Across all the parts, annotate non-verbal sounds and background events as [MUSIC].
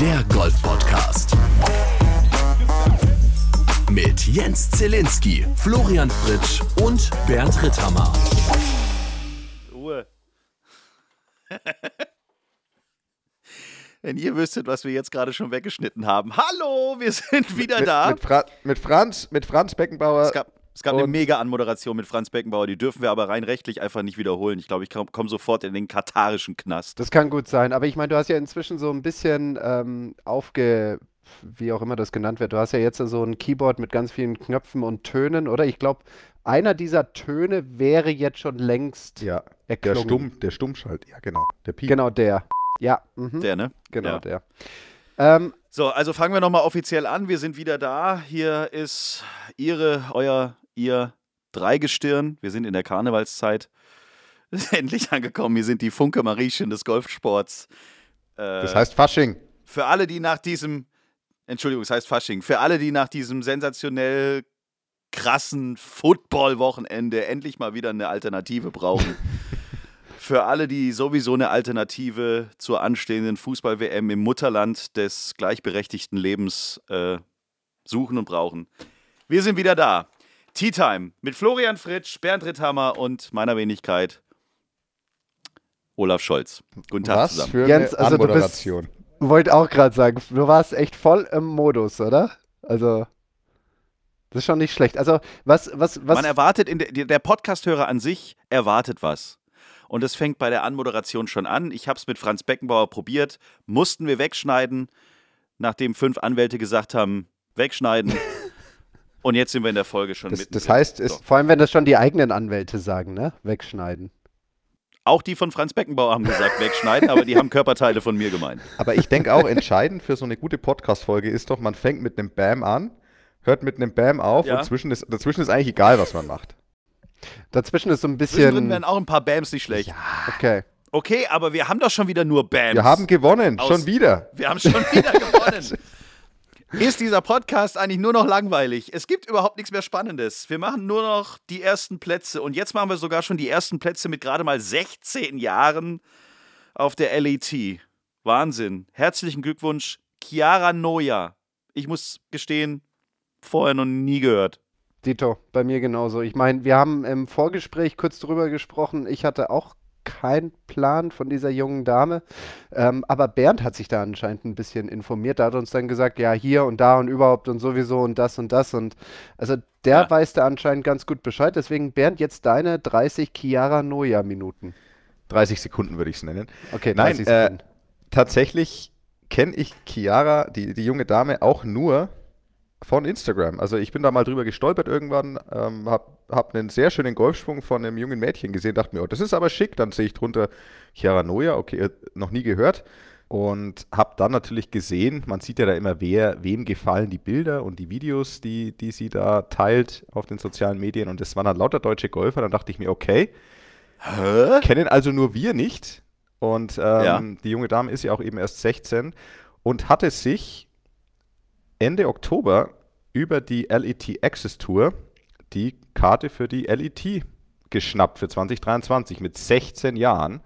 der Golf-Podcast. Mit Jens Zielinski, Florian Fritsch und Bernd Ritthammer. Ruhe. [LAUGHS] Wenn ihr wüsstet, was wir jetzt gerade schon weggeschnitten haben. Hallo, wir sind wieder mit, da. Mit, Fra mit, Franz, mit Franz Beckenbauer. Es gab, es gab eine Und- mega Anmoderation mit Franz Beckenbauer, die dürfen wir aber rein rechtlich einfach nicht wiederholen. Ich glaube, ich komme komm sofort in den katarischen Knast. Das kann gut sein, aber ich meine, du hast ja inzwischen so ein bisschen ähm, aufge, wie auch immer das genannt wird. Du hast ja jetzt so ein Keyboard mit ganz vielen Knöpfen und Tönen, oder? Ich glaube, einer dieser Töne wäre jetzt schon längst ja, der erklungen. Stumm, der Stummschalt, ja genau, der Piep. Genau der. Ja, mhm, Der, ne? genau Ja. der. Ähm, So, also fangen wir nochmal offiziell an. Wir sind wieder da. Hier ist Ihre, euer, ihr Dreigestirn. Wir sind in der Karnevalszeit. [LAUGHS] Endlich angekommen. Wir sind die Funke Mariechen des Golfsports. Äh, Das heißt Fasching. für alle, die nach diesem, Entschuldigung, es heißt Fasching, für alle, die nach diesem sensationell krassen Football-Wochenende endlich mal wieder eine Alternative brauchen. [LAUGHS] für alle, die sowieso eine Alternative zur anstehenden Fußball-WM im Mutterland des gleichberechtigten Lebens äh, suchen und brauchen. Wir sind wieder da. Tea Time mit Florian Fritsch, Bernd Ritthammer und meiner Wenigkeit Olaf Scholz. Guten Tag Was zusammen. für Jens, eine also du bist- wollte auch gerade sagen, du warst echt voll im Modus, oder? Also, das ist schon nicht schlecht. Also, was, was, was, Man erwartet, in der, der Podcasthörer an sich erwartet was. Und es fängt bei der Anmoderation schon an. Ich habe es mit Franz Beckenbauer probiert, mussten wir wegschneiden, nachdem fünf Anwälte gesagt haben, wegschneiden. [LAUGHS] Und jetzt sind wir in der Folge schon Das, mitten. das heißt, es, vor allem, wenn das schon die eigenen Anwälte sagen, ne? Wegschneiden. Auch die von Franz Beckenbauer haben gesagt, wegschneiden, aber die haben Körperteile von mir gemeint. aber ich denke auch, entscheidend für so eine gute Podcast-Folge ist doch, man fängt mit einem Bam an, hört mit einem Bam auf Ja. und zwischen ist, dazwischen ist eigentlich egal, was man macht. Dazwischen ist so ein Zwischendrin bisschen. wären auch ein paar Bams nicht schlecht. Okay. Okay, aber wir haben doch schon wieder nur Bams. Wir haben gewonnen, Aus- schon wieder. Wir haben schon wieder [LAUGHS] gewonnen. Ist dieser Podcast eigentlich nur noch langweilig? Es gibt überhaupt nichts mehr Spannendes. Wir machen nur noch die ersten Plätze. Und jetzt machen wir sogar schon die ersten Plätze mit gerade mal 16 Jahren auf der LET. Wahnsinn. Herzlichen Glückwunsch, Chiara Noya. Ich muss gestehen, vorher noch nie gehört. Dito, bei mir genauso. Ich meine, wir haben im Vorgespräch kurz drüber gesprochen. Ich hatte auch keinen Plan von dieser jungen Dame. Ähm, aber Bernd hat sich da anscheinend ein bisschen informiert. Da hat uns dann gesagt, ja, hier und da und überhaupt und sowieso und das und das. Und also der Ja. weiß da anscheinend ganz gut Bescheid. Deswegen, Bernd, jetzt deine 30 Chiara Noja-Minuten. 30 Sekunden würde ich es nennen. Okay, Nein, 30 äh, tatsächlich kenne ich Chiara, die, die junge Dame, auch nur von Instagram. Also ich bin da mal drüber gestolpert irgendwann, ähm, habe hab einen sehr schönen Golfschwung von einem jungen Mädchen gesehen, dachte mir, oh, das ist aber schick. Dann sehe ich drunter Chiara Noja, okay, äh, noch nie gehört. Und habe dann natürlich gesehen, man sieht ja da immer, wer, wem gefallen die Bilder und die Videos, die, die sie da teilt auf den sozialen Medien. Und das waren dann lauter deutsche Golfer. Dann dachte ich mir, okay, Hä? kennen also nur wir nicht. Und ähm, Ja. die junge Dame ist ja auch eben erst 16 und hatte sich Ende Oktober über die LET Access Tour die Karte für die LET geschnappt für 2023 mit 16 Jahren.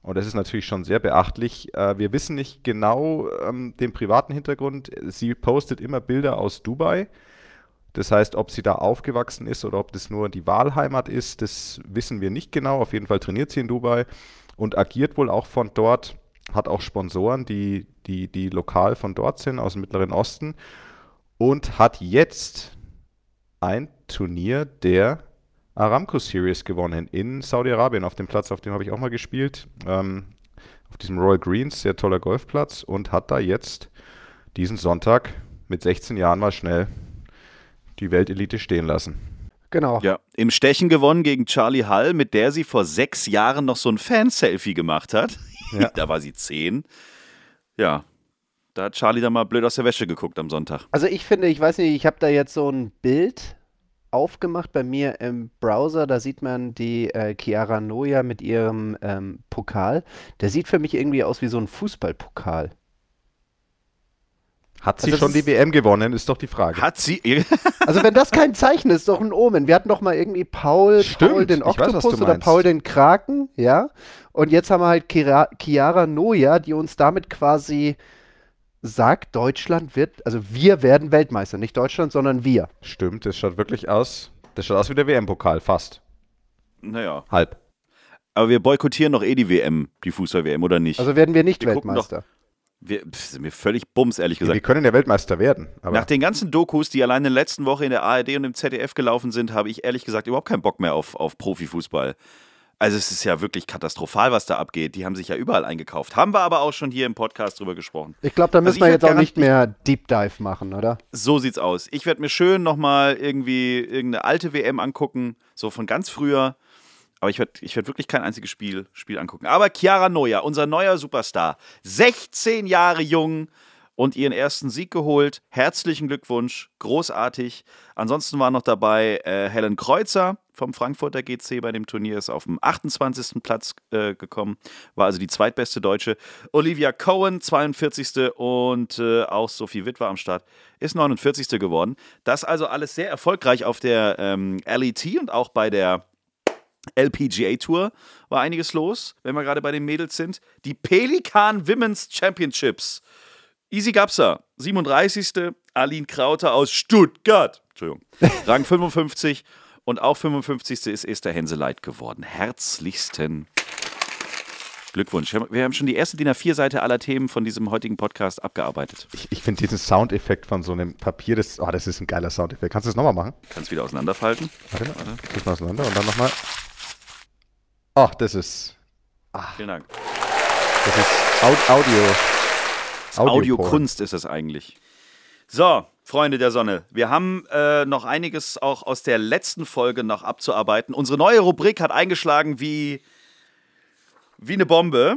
Und das ist natürlich schon sehr beachtlich. Äh, wir wissen nicht genau ähm, den privaten Hintergrund. Sie postet immer Bilder aus Dubai. Das heißt, ob sie da aufgewachsen ist oder ob das nur die Wahlheimat ist, das wissen wir nicht genau. Auf jeden Fall trainiert sie in Dubai und agiert wohl auch von dort, hat auch Sponsoren, die, die, die lokal von dort sind, aus dem Mittleren Osten und hat jetzt ein Turnier der Aramco Series gewonnen in Saudi-Arabien auf dem Platz, auf dem habe ich auch mal gespielt, ähm, auf diesem Royal Greens, sehr toller Golfplatz und hat da jetzt diesen Sonntag mit 16 Jahren mal schnell die Weltelite stehen lassen. Genau. Ja, im Stechen gewonnen gegen Charlie Hall, mit der sie vor sechs Jahren noch so ein Fan-Selfie gemacht hat. Ja. [LAUGHS] da war sie zehn. Ja, da hat Charlie dann mal blöd aus der Wäsche geguckt am Sonntag. Also ich finde, ich weiß nicht, ich habe da jetzt so ein Bild aufgemacht bei mir im Browser. Da sieht man die äh, Chiara Noja mit ihrem ähm, Pokal. Der sieht für mich irgendwie aus wie so ein Fußballpokal. Hat sie Also schon die WM gewonnen, ist doch die Frage. Hat sie. [LAUGHS] Also wenn das kein Zeichen ist, ist doch ein Omen. Wir hatten doch mal irgendwie Paul, Stimmt, Paul den weiß, Oktopus du oder. Paul den Kraken, ja. Und jetzt haben wir halt Chiara, Chiara Noja, die uns damit quasi sagt, Deutschland wird, also wir werden Weltmeister, nicht Deutschland, sondern wir. Stimmt, das schaut wirklich aus. Das schaut aus wie der WM-Pokal, fast. Naja. Halb. Aber wir boykottieren doch eh die WM, die Fußball-WM, oder nicht? Also werden wir nicht Wir gucken Weltmeister. Wir, pf, sind mir völlig bums, ehrlich Wir gesagt. können ja Weltmeister werden. Nach den ganzen Dokus, die allein in der letzten Woche in der ARD und im ZDF gelaufen sind, habe ich ehrlich gesagt überhaupt keinen Bock mehr auf, auf Profifußball. Also es ist ja wirklich katastrophal, was da abgeht. Die haben sich ja überall eingekauft. Haben wir aber auch schon hier im Podcast drüber gesprochen. Ich glaube, da Also müssen ich wir jetzt auch nicht mehr Deep Dive machen, oder? So sieht's aus. Ich werde mir schön nochmal irgendwie irgendeine alte WM angucken, so von ganz früher. Aber ich werde ich werd wirklich kein einziges Spiel, Spiel angucken. Aber Chiara Neuer, unser neuer Superstar, 16 Jahre jung und ihren ersten Sieg geholt. Herzlichen Glückwunsch, großartig. Ansonsten war noch dabei äh, Helen Kreuzer vom Frankfurter GC bei dem Turnier, ist auf dem 28. Platz äh, gekommen, war also die zweitbeste Deutsche. Olivia Cohen, 42. und äh, auch Sophie Witt war am Start, ist 49. geworden. Das also alles sehr erfolgreich auf der ähm, LET und auch bei der LPGA Tour war einiges los, wenn wir gerade bei den Mädels sind. Die Pelikan Women's Championships. Easy Gapsa, 37. Aline Krauter aus Stuttgart. Entschuldigung. [LAUGHS] Rang 55. Und auch 55. ist Esther Henseleit geworden. Herzlichsten Glückwunsch. Wir haben schon die erste DIN A4-Seite aller Themen von diesem heutigen Podcast abgearbeitet. ich, ich finde diesen Soundeffekt von so einem Papier, das, oh, das ist ein geiler Soundeffekt. Kannst du das nochmal machen? Kannst wieder auseinanderfalten. Warte. Das mal auseinander und dann nochmal. Ach, das ist. Vielen Dank. Das ist Aud Audio. Audiokunst ist es eigentlich. So, Freunde der Sonne, wir haben äh, noch einiges auch aus der letzten Folge noch abzuarbeiten. Unsere neue Rubrik hat eingeschlagen wie, wie eine Bombe.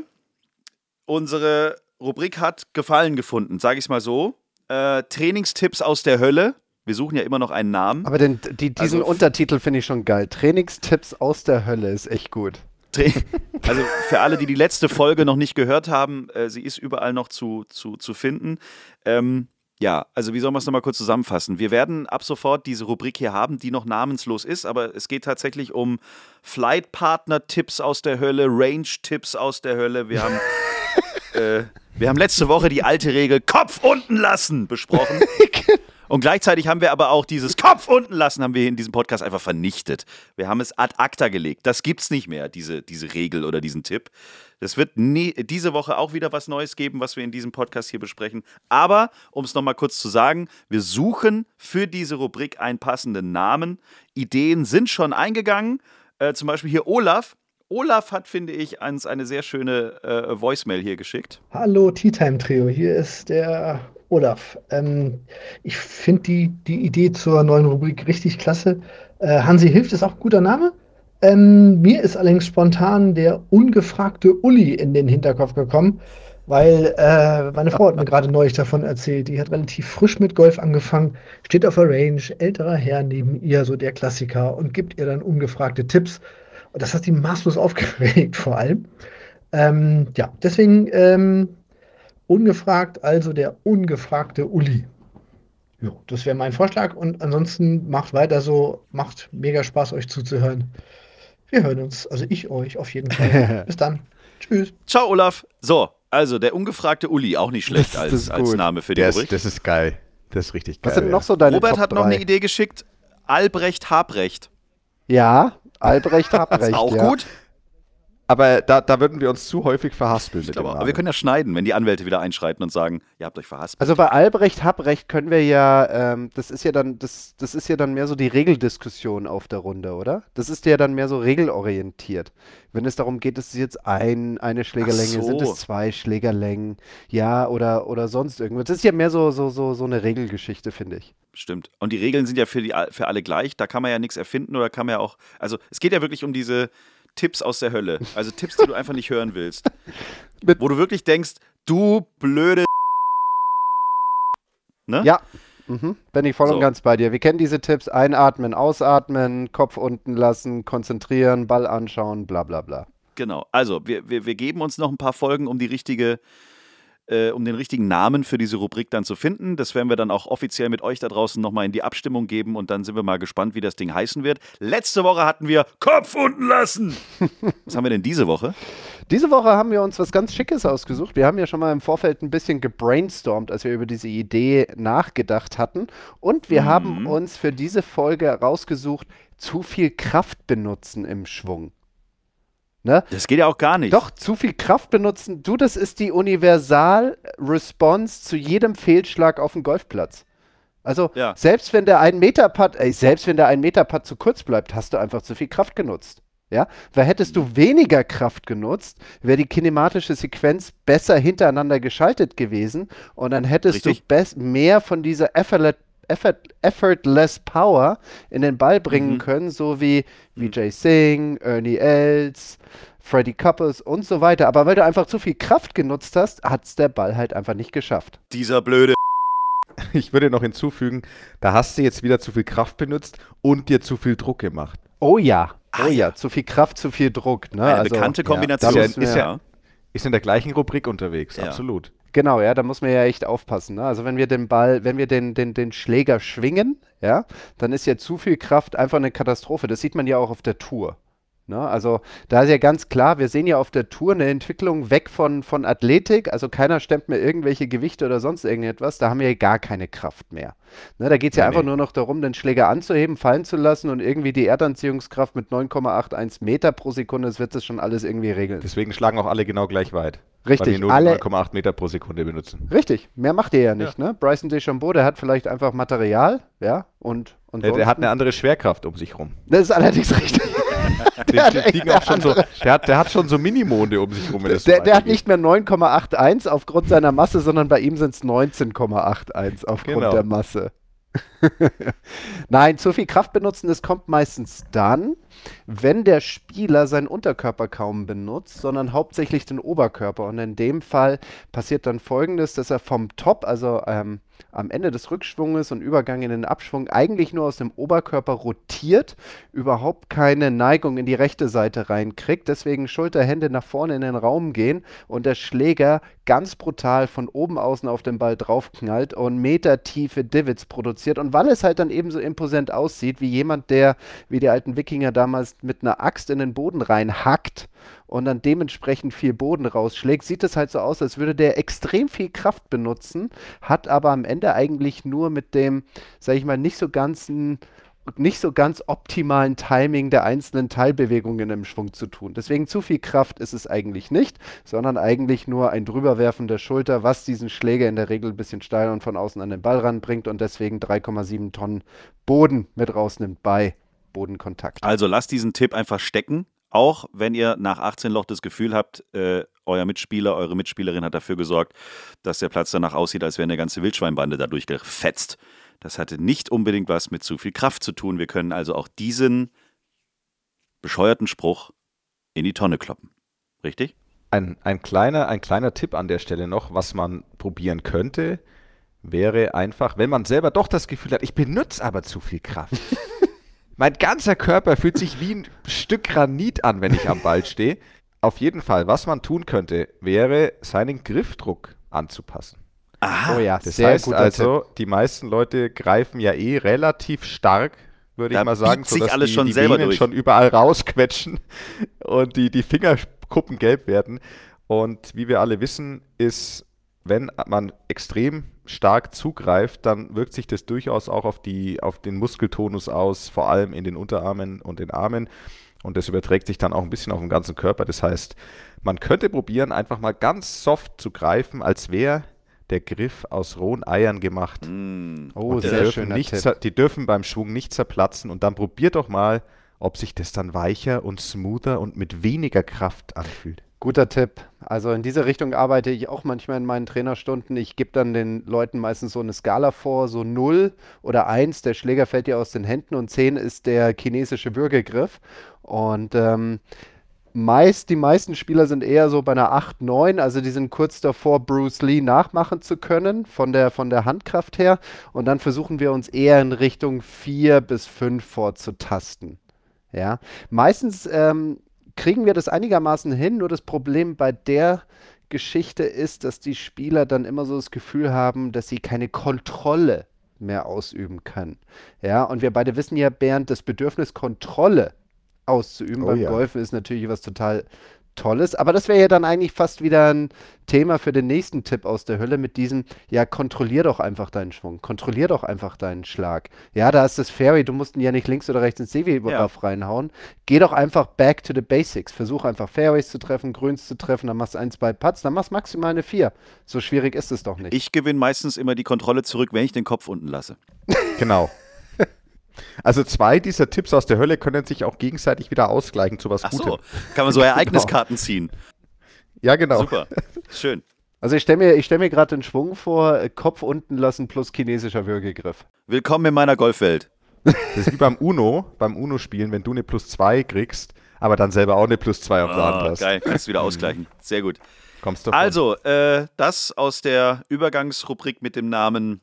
Unsere Rubrik hat Gefallen gefunden, sage ich es mal so. Äh, Trainingstipps aus der Hölle. Wir suchen ja immer noch einen Namen. Aber den, die, diesen Also- Untertitel finde ich schon geil. Trainingstipps aus der Hölle ist echt gut. [LAUGHS] Also für alle, die die letzte Folge noch nicht gehört haben, äh, sie ist überall noch zu, zu, zu finden. Ähm, ja, also wie soll man es nochmal kurz zusammenfassen? Wir werden ab sofort diese Rubrik hier haben, die noch namenslos ist, aber es geht tatsächlich um Flight-Partner-Tipps aus der Hölle, Range-Tipps aus der Hölle. Wir haben, [LAUGHS] äh, wir haben letzte Woche die alte Regel Kopf unten lassen besprochen. [LAUGHS] Und gleichzeitig haben wir aber auch dieses Kopf unten lassen, haben wir in diesem Podcast einfach vernichtet. Wir haben es ad acta gelegt. Das gibt's nicht mehr, diese, diese Regel oder diesen Tipp. Es wird nie, diese Woche auch wieder was Neues geben, was wir in diesem Podcast hier besprechen. Aber, um es nochmal kurz zu sagen, wir suchen für diese Rubrik einen passenden Namen. Ideen sind schon eingegangen. Äh, zum Beispiel hier Olaf. Olaf hat, finde ich, uns eine sehr schöne äh, Voicemail hier geschickt. Hallo Tea Time Trio, hier ist der Olaf. Ähm, ich finde die, die Idee zur neuen Rubrik richtig klasse. Äh, Hansi Hilft ist auch ein guter Name. Ähm, mir ist allerdings spontan der ungefragte Uli in den Hinterkopf gekommen, weil äh, meine Frau hat mir gerade neulich davon erzählt. Die hat relativ frisch mit Golf angefangen, steht auf der Range, älterer Herr neben ihr, so der Klassiker, und gibt ihr dann ungefragte Tipps. Und das hat sie maßlos aufgeregt, [LAUGHS] vor allem. Ähm, ja, deswegen ähm, ungefragt, also der ungefragte Uli. Jo, das wäre mein Vorschlag und ansonsten macht weiter so, macht mega Spaß, euch zuzuhören. Wir hören uns, also ich euch auf jeden Fall. [LAUGHS] Bis dann. Tschüss. Ciao, Olaf. So, also der ungefragte Uli, auch nicht schlecht Das- als, das ist als gut. Name für die ist, Rubrik. das ist geil. Das ist richtig geil. Was sind ja. noch so deine Robert Top hat noch 3? eine Idee geschickt. Albrecht Habrecht. Ja, Albrecht [LAUGHS] Habrecht. Auch ja. gut. Aber da, da würden wir uns zu häufig verhaspeln Ich mit glaube, dem aber wir können ja schneiden, wenn die Anwälte wieder einschreiten und sagen, ihr habt euch verhaspelt. Also bei Albrecht Habrecht können wir ja, ähm, das ist ja dann, das, das ist ja dann mehr so die Regeldiskussion auf der Runde, oder? Das ist ja dann mehr so regelorientiert. Wenn es darum geht, ist es jetzt ein, eine Schlägerlänge, sind so. es zwei Schlägerlängen, ja, oder, oder sonst irgendwas. Das ist ja mehr so, so, so, so eine Regelgeschichte, finde ich. Stimmt. Und die Regeln sind ja für, die, für alle gleich. Da kann man ja nichts erfinden oder kann man ja auch. Also, es geht ja wirklich um diese Tipps aus der Hölle. Also Tipps, die du einfach nicht hören willst. [LAUGHS] Wo du wirklich denkst, du blöde. Ne? Ja. Mhm. Bin ich voll So. und ganz bei dir. Wir kennen diese Tipps: Einatmen, ausatmen, Kopf unten lassen, konzentrieren, Ball anschauen, bla bla bla. Genau. Also, wir, wir, wir geben uns noch ein paar Folgen, um die richtige, äh, um den richtigen Namen für diese Rubrik dann zu finden. Das werden wir dann auch offiziell mit euch da draußen nochmal in die Abstimmung geben und dann sind wir mal gespannt, wie das Ding heißen wird. Letzte Woche hatten wir Kopf unten lassen. [LAUGHS] Was haben wir denn diese Woche? Diese Woche haben wir uns was ganz Schickes ausgesucht. Wir haben ja schon mal im Vorfeld ein bisschen gebrainstormt, als wir über diese Idee nachgedacht hatten. Und wir Mhm. haben uns für diese Folge rausgesucht, zu viel Kraft benutzen im Schwung. Ne? Das geht ja auch gar nicht. Doch, zu viel Kraft benutzen, du, das ist die Universal-Response zu jedem Fehlschlag auf dem Golfplatz. Also, Ja. selbst wenn der 1 Meter Putt, ey, selbst wenn der 1 Meter Putt zu kurz bleibt, hast du einfach zu viel Kraft genutzt. Ja, weil hättest du weniger Kraft genutzt, wäre die kinematische Sequenz besser hintereinander geschaltet gewesen und dann hättest Richtig. du mehr von dieser effortless, effort, effortless Power in den Ball bringen Mhm. können, so wie Vijay Singh, Ernie Els, Freddie Couples und so weiter. Aber weil du einfach zu viel Kraft genutzt hast, hat es der Ball halt einfach nicht geschafft. Dieser blöde. [LAUGHS] Ich würde noch hinzufügen, da hast du jetzt wieder zu viel Kraft benutzt und dir zu viel Druck gemacht. Oh ja, oh Ah, ja, ja. zu viel Kraft, zu viel Druck. Ne? Eine Also, bekannte ja, Kombination. da Ja, ist wir- ja- Ist in der gleichen Rubrik unterwegs, Ja. absolut. Genau, ja, da muss man ja echt aufpassen. Ne? Also wenn wir den Ball, wenn wir den, den, den Schläger schwingen, ja, dann ist ja zu viel Kraft einfach eine Katastrophe. Das sieht man ja auch auf der Tour. Ne? Also da ist ja ganz klar, wir sehen ja auf der Tour eine Entwicklung weg von, von Athletik. Also keiner stemmt mehr irgendwelche Gewichte oder sonst irgendetwas. Da haben wir ja gar keine Kraft mehr. Ne? Da geht es ja Nee, einfach nee. nur noch darum, den Schläger anzuheben, fallen zu lassen und irgendwie die Erdanziehungskraft mit 9,81 Meter pro Sekunde, das wird das schon alles irgendwie regeln. Deswegen schlagen auch alle genau gleich weit. Richtig, Weil wir nur alle- 9,8 Meter pro Sekunde benutzen. Richtig, mehr macht ihr ja nicht, ne? Bryson DeChambeau, der hat vielleicht einfach Material, ja, und, und Der, der hat eine andere Schwerkraft um sich rum. Das ist allerdings richtig. [LAUGHS] Hat fliegen auch schon so, der, hat, der hat schon so Minimonde um sich rum. das so Der, der hat nicht mehr 9,81 aufgrund seiner Masse, sondern bei ihm sind es 19,81 aufgrund Genau. der Masse. [LAUGHS] Nein, zu viel Kraft benutzen, das kommt meistens dann, wenn der Spieler seinen Unterkörper kaum benutzt, sondern hauptsächlich den Oberkörper. Und in dem Fall passiert dann folgendes, dass er vom Top, also ähm, am Ende des Rückschwunges und Übergang in den Abschwung, eigentlich nur aus dem Oberkörper rotiert, überhaupt keine Neigung in die rechte Seite reinkriegt, deswegen Schulterhände nach vorne in den Raum gehen und der Schläger ganz brutal von oben außen auf den Ball draufknallt und metertiefe Divots produziert. Und weil es halt dann ebenso imposant aussieht, wie jemand, der, wie die alten Wikinger damals, mit einer Axt in den Boden reinhackt und dann dementsprechend viel Boden rausschlägt, sieht es halt so aus, als würde der extrem viel Kraft benutzen, hat aber am Ende eigentlich nur mit dem, sag ich mal, nicht so ganzen nicht so ganz optimalen Timing der einzelnen Teilbewegungen im Schwung zu tun. Deswegen zu viel Kraft ist es eigentlich nicht, sondern eigentlich nur ein Drüberwerfen der Schulter, was diesen Schläger in der Regel ein bisschen steil und von außen an den Ball ranbringt und deswegen 3,7 Tonnen Boden mit rausnimmt bei Bodenkontakt. Also lasst diesen Tipp einfach stecken. Auch wenn ihr nach 18 Loch das Gefühl habt, äh, euer Mitspieler, eure Mitspielerin hat dafür gesorgt, dass der Platz danach aussieht, als wäre eine ganze Wildschweinbande dadurch gefetzt. Das hatte nicht unbedingt was mit zu viel Kraft zu tun. Wir können also auch diesen bescheuerten Spruch in die Tonne kloppen. Richtig? Ein, ein, kleiner, ein kleiner Tipp an der Stelle noch, was man probieren könnte, wäre einfach, wenn man selber doch das Gefühl hat, ich benutze aber zu viel Kraft. [LAUGHS] mein ganzer Körper fühlt sich wie ein Stück Granit an, wenn ich am Ball stehe. Auf jeden Fall, was man tun könnte, wäre, seinen Griffdruck anzupassen. Aha. oh ja, Das sehr heißt also, die meisten Leute greifen ja eh relativ stark, würde Da ich mal sagen, sodass alles die, schon die selber Venen durch. schon überall rausquetschen [LAUGHS] und die, die Fingerkuppen gelb werden. Und wie wir alle wissen, ist, wenn man extrem stark zugreift, dann wirkt sich das durchaus auch auf, die, auf den Muskeltonus aus, vor allem in den Unterarmen und den Armen. Und das überträgt sich dann auch ein bisschen auf den ganzen Körper. Das heißt, man könnte probieren, einfach mal ganz soft zu greifen, als wäre der Griff aus rohen Eiern gemacht. Mm. Oh, sehr dürfen schöner nicht Tipp. zer- Die dürfen beim Schwung nicht zerplatzen. Und dann probiert doch mal, ob sich das dann weicher und smoother und mit weniger Kraft anfühlt. Guter Tipp. Also in diese Richtung arbeite ich auch manchmal in meinen Trainerstunden. Ich gebe dann den Leuten meistens so eine Skala vor, so 0 oder 1, der Schläger fällt dir aus den Händen und 10 ist der chinesische Würgegriff. Und ähm, meist, die meisten Spieler sind eher so bei einer 8, 9, also die sind kurz davor, Bruce Lee nachmachen zu können, von der, von der Handkraft her. Und dann versuchen wir uns eher in Richtung 4 bis 5 vorzutasten. Ja, meistens ähm, kriegen wir das einigermaßen hin, nur das Problem bei der Geschichte ist, dass die Spieler dann immer so das Gefühl haben, dass sie keine Kontrolle mehr ausüben können. Ja, und wir beide wissen ja, Bernd, das Bedürfnis Kontrolle auszuüben Oh beim ja. Golfen ist natürlich was total Tolles. Aber das wäre ja dann eigentlich fast wieder ein Thema für den nächsten Tipp aus der Hölle mit diesem, ja, kontrollier doch einfach deinen Schwung, kontrollier doch einfach deinen Schlag. Ja, da ist das Fairway, du musst ihn ja nicht links oder rechts ins Seeway Ja. reinhauen. Geh doch einfach back to the basics. Versuch einfach Fairways zu treffen, Grüns zu treffen, dann machst du ein, zwei Putts, dann machst du maximal eine vier. So schwierig ist es doch nicht. Ich gewinne meistens immer die Kontrolle zurück, wenn ich den Kopf unten lasse. Genau. Also zwei dieser Tipps aus der Hölle können sich auch gegenseitig wieder ausgleichen zu was Ach Gutem. so, kann man so Ereigniskarten [LAUGHS] ziehen. Ja, genau. Super, schön. Also ich stelle mir, ich stell mir gerade den Schwung vor, äh, Kopf unten lassen plus chinesischer Würgegriff. Willkommen in meiner Golfwelt. Das ist wie beim Uno, beim Uno-Spielen, wenn du eine plus zwei kriegst, aber dann selber auch eine plus zwei auf der Hand Ah, hast. geil, kannst du wieder ausgleichen. Sehr gut. Kommst davon. Also, äh, das aus der Übergangsrubrik mit dem Namen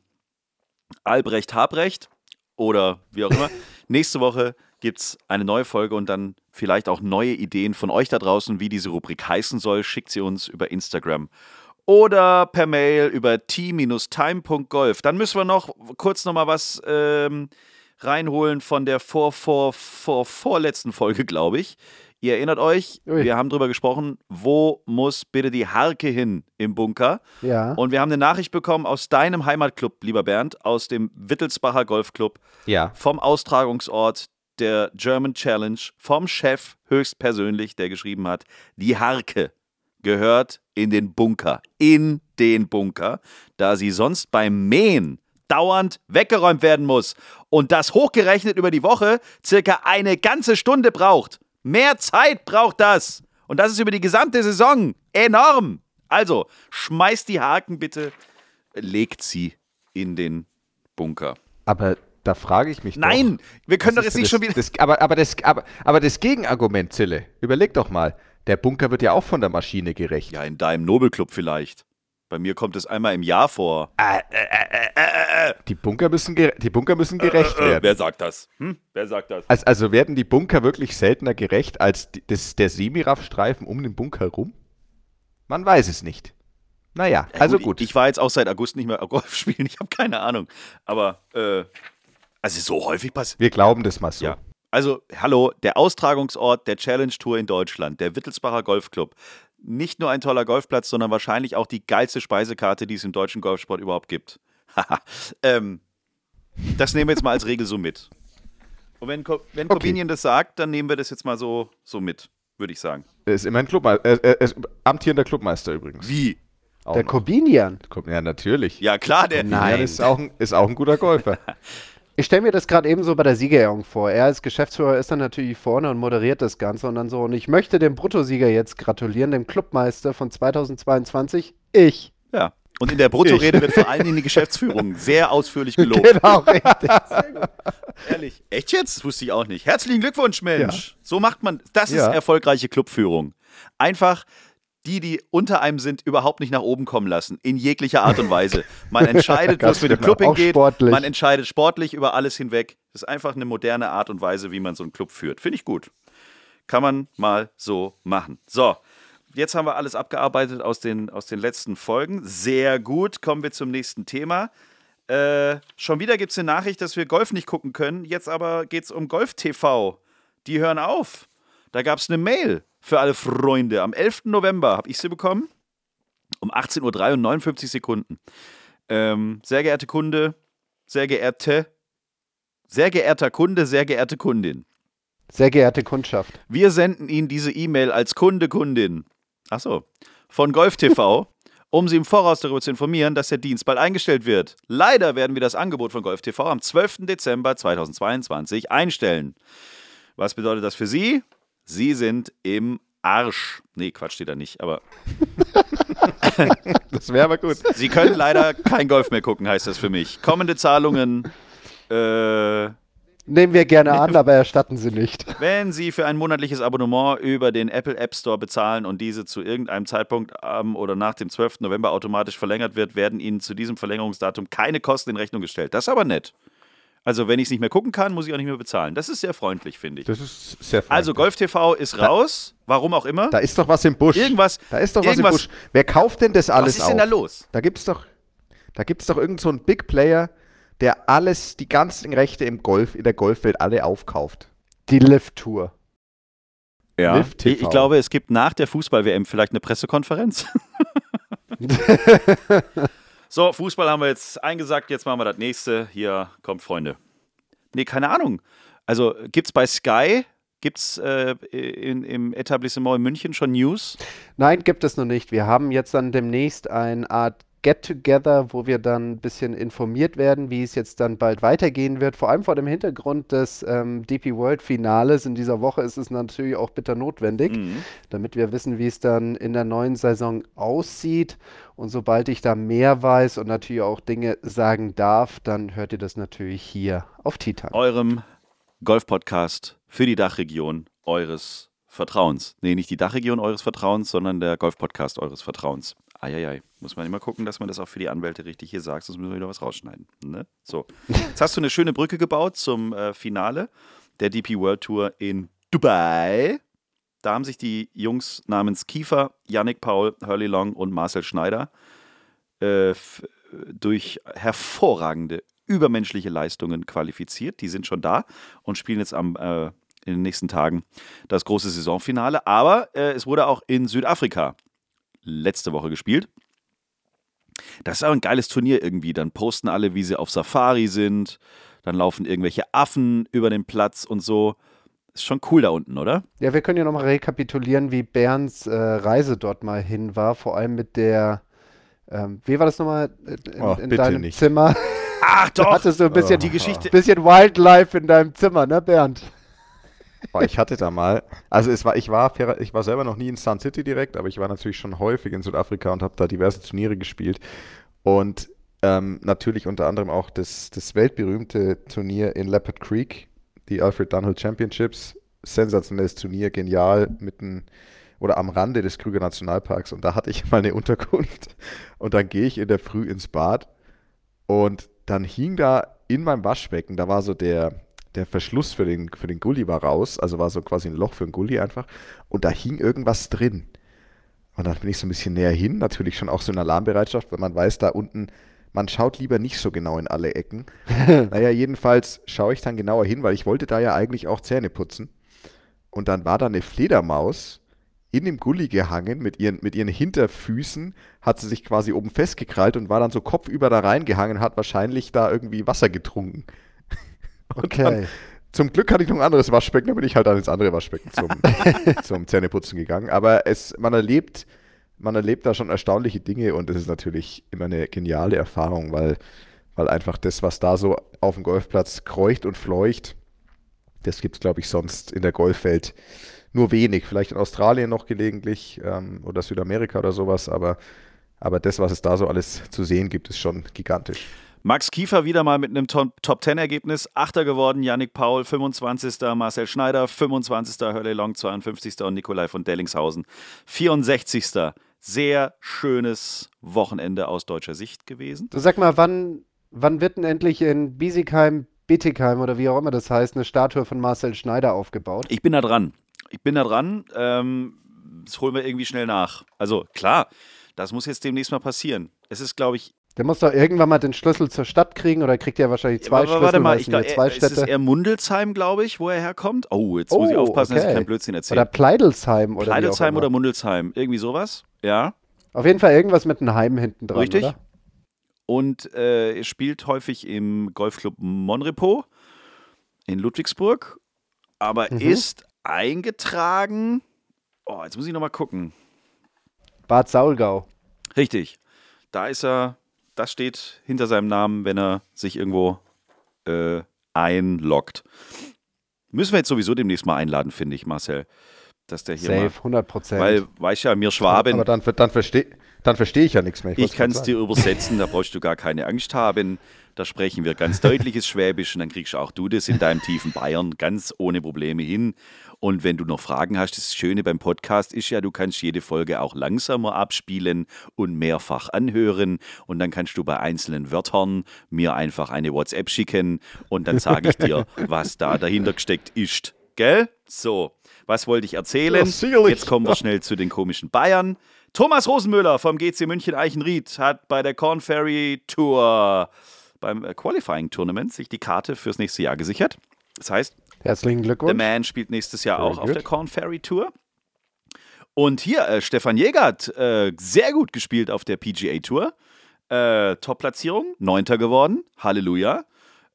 Albrecht Habrecht oder wie auch immer. Nächste Woche gibt es eine neue Folge und dann vielleicht auch neue Ideen von euch da draußen, wie diese Rubrik heißen soll. Schickt sie uns über Instagram oder per Mail über t-time.golf. Dann müssen wir noch kurz noch mal was ähm, reinholen von der vor, vor, vor, vorletzten Folge, glaube ich. Ihr erinnert euch, Ui. wir haben drüber gesprochen, wo muss bitte die Harke hin im Bunker? Ja. Und wir haben eine Nachricht bekommen aus deinem Heimatclub, lieber Bernd, aus dem Wittelsbacher Golfclub, ja. vom Austragungsort der German Challenge, vom Chef höchstpersönlich, der geschrieben hat, die Harke gehört in den Bunker, in den Bunker, da sie sonst beim Mähen dauernd weggeräumt werden muss und das hochgerechnet über die Woche circa eine ganze Stunde braucht. Mehr Zeit braucht das. Und das ist über die gesamte Saison enorm. Also, schmeißt die Haken bitte, legt sie in den Bunker. Aber da frage ich mich Nein, doch. wir können doch jetzt nicht denn schon das, wieder. Das, aber, aber, das, aber, aber das Gegenargument, Zille, überleg doch mal. Der Bunker wird ja auch von der Maschine gerecht. Ja, in deinem Nobelclub vielleicht. Bei mir kommt es einmal im Jahr vor. Die Bunker müssen, gere die Bunker müssen gerecht Äh, werden. wer sagt das? Hm? Wer sagt das? Also, also werden die Bunker wirklich seltener gerecht als die, das, der Semiraffstreifen um den Bunker rum? Man weiß es nicht. Naja, also gut. Ich, ich war jetzt auch seit August nicht mehr Golf spielen. Ich habe keine Ahnung. Aber, äh, also so häufig passiert. Wir glauben das mal so. Ja. Also, hallo, der Austragungsort der Challenge Tour in Deutschland, der Wittelsbacher Golfclub. Nicht nur ein toller Golfplatz, sondern wahrscheinlich auch die geilste Speisekarte, die es im deutschen Golfsport überhaupt gibt. [LAUGHS] Ähm, das nehmen wir jetzt mal als Regel so mit. Und wenn, Co- wenn Okay. Corbinian das sagt, dann nehmen wir das jetzt mal so, so mit, würde ich sagen. Er ist immerhin Clubmeister. Er, ist amtierender Clubmeister übrigens. Wie? Auch Der noch. Corbinian. Ja, natürlich. Ja, klar, der. Nein. Ist auch, ein, ist auch ein guter Golfer. [LAUGHS] Ich stelle mir das gerade eben so bei der Siegerehrung vor. Er als Geschäftsführer ist dann natürlich vorne und moderiert das Ganze und dann so. Und ich möchte dem Bruttosieger jetzt gratulieren, dem Clubmeister von 2022. Ich. Ja. Und in der Bruttorede wird vor allem in die Geschäftsführung [LAUGHS] sehr ausführlich gelobt. Genau, richtig. [LAUGHS] Ehrlich. Echt jetzt? Das wusste ich auch nicht. Herzlichen Glückwunsch, Mensch. So macht man. Das ist Ja. erfolgreiche Clubführung. Einfach die, die unter einem sind, überhaupt nicht nach oben kommen lassen. In jeglicher Art und Weise. Man entscheidet, [LAUGHS] wo es mit dem. Club hingeht. sportlich. Man entscheidet sportlich über alles hinweg. Das ist einfach eine moderne Art und Weise, wie man so einen Club führt. Finde ich gut. Kann man mal so machen. So. Jetzt haben wir alles abgearbeitet aus den, aus den letzten Folgen. Sehr gut. Kommen wir zum nächsten Thema. Äh, schon wieder gibt es eine Nachricht, dass wir Golf nicht gucken können. Jetzt aber geht es um Golf TV. Die hören auf. Da gab es eine Mail für alle Freunde. Am 11. November habe ich sie bekommen. Um 18.03 Uhr und 59 Sekunden. Ähm, sehr geehrte Kunde, sehr geehrte, sehr geehrter Kunde, sehr geehrte Kundin. Sehr geehrte Kundschaft. Wir senden Ihnen diese E-Mail als Kunde, Kundin. Achso. Von Golf TV, [LAUGHS] um Sie im Voraus darüber zu informieren, dass der Dienst bald eingestellt wird. Leider werden wir das Angebot von Golf TV am 12. Dezember 2022 einstellen. Was bedeutet das für Sie? Sie sind im Arsch. Nee, Quatsch steht da nicht, aber [LAUGHS] Das wäre aber gut. Sie können leider kein Golf mehr gucken, heißt das für mich. Kommende Zahlungen, äh, Nehmen wir gerne an, aber erstatten Sie nicht. [LAUGHS] Wenn Sie für ein monatliches Abonnement über den Apple App Store bezahlen und diese zu irgendeinem Zeitpunkt am oder nach dem 12. November automatisch verlängert wird, werden Ihnen zu diesem Verlängerungsdatum keine Kosten in Rechnung gestellt. Das ist aber nett. Also, wenn ich es nicht mehr gucken kann, muss ich auch nicht mehr bezahlen. Das ist sehr freundlich, finde ich. Das ist sehr freundlich. Also, Golf TV ist raus. Warum auch immer. Da ist doch was im Busch. Irgendwas- Da ist doch was im Busch. Wer kauft denn das alles Was ist auf? denn da los? Da gibt's doch, da gibt's doch irgend so einen Big Player, der alles, die ganzen Rechte im Golf, in der Golfwelt alle aufkauft. Die Lift-Tour. Ja, Live ich, ich glaube, es gibt nach der Fußball-WM vielleicht eine Pressekonferenz. [LAUGHS] [LAUGHS] so, Fußball haben wir jetzt eingesagt, jetzt machen wir das nächste. Hier kommt Freunde. Nee, keine Ahnung. Also gibt es bei Sky, gibt es äh, im Etablissement in München schon News? Nein, gibt es noch nicht. Wir haben jetzt dann demnächst eine Art Get-Together, wo wir dann ein bisschen informiert werden, wie es jetzt dann bald weitergehen wird. Vor allem vor dem Hintergrund des ähm, DP World Finales in dieser Woche ist es natürlich auch bitter notwendig, Mhm. damit wir wissen, wie es dann in der neuen Saison aussieht. Und sobald ich da mehr weiß und natürlich auch Dinge sagen darf, dann hört ihr das natürlich hier auf Titan. Eurem Golf-Podcast für die Dachregion eures Vertrauens. Nee, nicht die Dachregion eures Vertrauens, sondern der Golf-Podcast eures Vertrauens. Eieiei. Muss man immer gucken, dass man das auch für die Anwälte richtig hier sagt, sonst müssen wir wieder was rausschneiden. Ne? So. Jetzt hast du eine schöne Brücke gebaut zum äh, Finale der DP World Tour in Dubai. Da haben sich die Jungs namens Kiefer, Yannick Paul, Hurley Long und Marcel Schneider äh, durch hervorragende, übermenschliche Leistungen qualifiziert. Die sind schon da und spielen jetzt am, äh, in den nächsten Tagen das große Saisonfinale. Aber äh, es wurde auch in Südafrika letzte Woche gespielt. Das ist auch ein geiles Turnier irgendwie. Dann posten alle, wie sie auf Safari sind. Dann laufen irgendwelche Affen über den Platz und so. Ist schon cool da unten, oder? Ja, wir können ja nochmal rekapitulieren, wie Bernds äh, Reise dort mal hin war, vor allem mit der, ähm, wie war das nochmal in, Oh, in bitte deinem nicht. Zimmer? Ach Da [LAUGHS] hattest du ein bisschen, Die Geschichte. bisschen Wildlife in deinem Zimmer, ne, Bernd? Ich hatte da mal, also es war, ich war, ich war selber noch nie in Sun City direkt, aber ich war natürlich schon häufig in Südafrika und habe da diverse Turniere gespielt. Und ähm, natürlich unter anderem auch das, das weltberühmte Turnier in Leopard Creek, die Alfred Dunhill Championships. Sensationelles Turnier, genial, mitten oder am Rande des Krüger Nationalparks. Und da hatte ich [LAUGHS] mal eine Unterkunft. Und dann gehe ich in der Früh ins Bad und dann hing da in meinem Waschbecken, da war so der, der Verschluss für den, für den Gully war raus, also war so quasi ein Loch für den Gully einfach. Und da hing irgendwas drin. Und dann bin ich so ein bisschen näher hin, natürlich schon auch so in Alarmbereitschaft, weil man weiß, da unten, man schaut lieber nicht so genau in alle Ecken. [LAUGHS] naja, jedenfalls schaue ich dann genauer hin, weil ich wollte da ja eigentlich auch Zähne putzen. Und dann war da eine Fledermaus in dem Gully gehangen mit ihren, mit ihren Hinterfüßen, hat sie sich quasi oben festgekrallt und war dann so kopfüber da reingehangen, hat wahrscheinlich da irgendwie Wasser getrunken. Und dann, Okay. zum Glück hatte ich noch ein anderes Waschbecken, da bin ich halt dann ins andere Waschbecken zum, [LAUGHS] zum Zähneputzen gegangen. Aber es, man erlebt, man erlebt da schon erstaunliche Dinge und es ist natürlich immer eine geniale Erfahrung, weil, weil einfach das, was da so auf dem Golfplatz kreucht und fleucht, das gibt es, glaube ich, sonst in der Golfwelt nur wenig. Vielleicht in Australien noch gelegentlich ähm, oder Südamerika oder sowas, aber, aber das, was es da so alles zu sehen gibt, ist schon gigantisch. Max Kiefer wieder mal mit einem Top-10-Ergebnis. Achter geworden, Yannick Paul 25. Marcel Schneider 25. Hurley Long 52. und Nikolai von Dellingshausen 64. Sehr schönes Wochenende aus deutscher Sicht gewesen. Du sag mal, wann, wann wird denn endlich in Biesigheim, Bietigheim oder wie auch immer das heißt, eine Statue von Marcel Schneider aufgebaut? Ich bin da dran. Ich bin da dran. Ähm, das holen wir irgendwie schnell nach. Also klar, das muss jetzt demnächst mal passieren. Es ist, glaube ich, Der muss doch irgendwann mal den Schlüssel zur Stadt kriegen oder kriegt er wahrscheinlich zwei aber Schlüssel, warte mal, ich ja glaube, zwei es ist Städte. eher Mundelsheim, glaube ich, wo er herkommt. Oh, jetzt muss ich Oh, aufpassen, dass ich okay. keinen Blödsinn erzähle. Oder Pleidelsheim oder immer. oder Mundelsheim, irgendwie sowas. Ja. Auf jeden Fall irgendwas mit einem Heim hinten dran, Richtig. oder? Und äh, er spielt häufig im Golfclub Monrepo in Ludwigsburg, aber Mhm. ist eingetragen. Oh, jetzt muss ich nochmal gucken. Bad Saulgau. Richtig. Da ist er, das steht hinter seinem Namen, wenn er sich irgendwo äh, einloggt. Müssen wir jetzt sowieso demnächst mal einladen, finde ich, Marcel. Dass der hier Safe, 100 mal. Prozent. Weil, weißt ja, mir Schwaben. Aber dann, dann verstehe dann versteh ich ja nichts mehr. Ich wollt's kann es dir übersetzen, da brauchst du gar keine Angst haben. Da sprechen wir ganz deutliches Schwäbisch und dann kriegst auch du das in deinem tiefen Bayern ganz ohne Probleme hin. Und wenn du noch Fragen hast, das Schöne beim Podcast ist ja, du kannst jede Folge auch langsamer abspielen und mehrfach anhören. Und dann kannst du bei einzelnen Wörtern mir einfach eine WhatsApp schicken und dann sage ich dir, [LAUGHS] was da dahinter gesteckt ist. Gell? So, was wollte ich erzählen? Ja. Jetzt kommen wir schnell zu den komischen Bayern. Thomas Rosenmüller vom GC München Eichenried hat bei der Corn Ferry Tour beim äh, Qualifying Tournament sich die Karte fürs nächste Jahr gesichert. Das heißt, Herzlichen The Glückwunsch. Man spielt nächstes Jahr Very auch auf good. der Corn Ferry Tour. Und hier, äh, Stefan Jäger hat äh, sehr gut gespielt auf der PGA Tour. Äh, Top-Platzierung, Neunter geworden. Halleluja.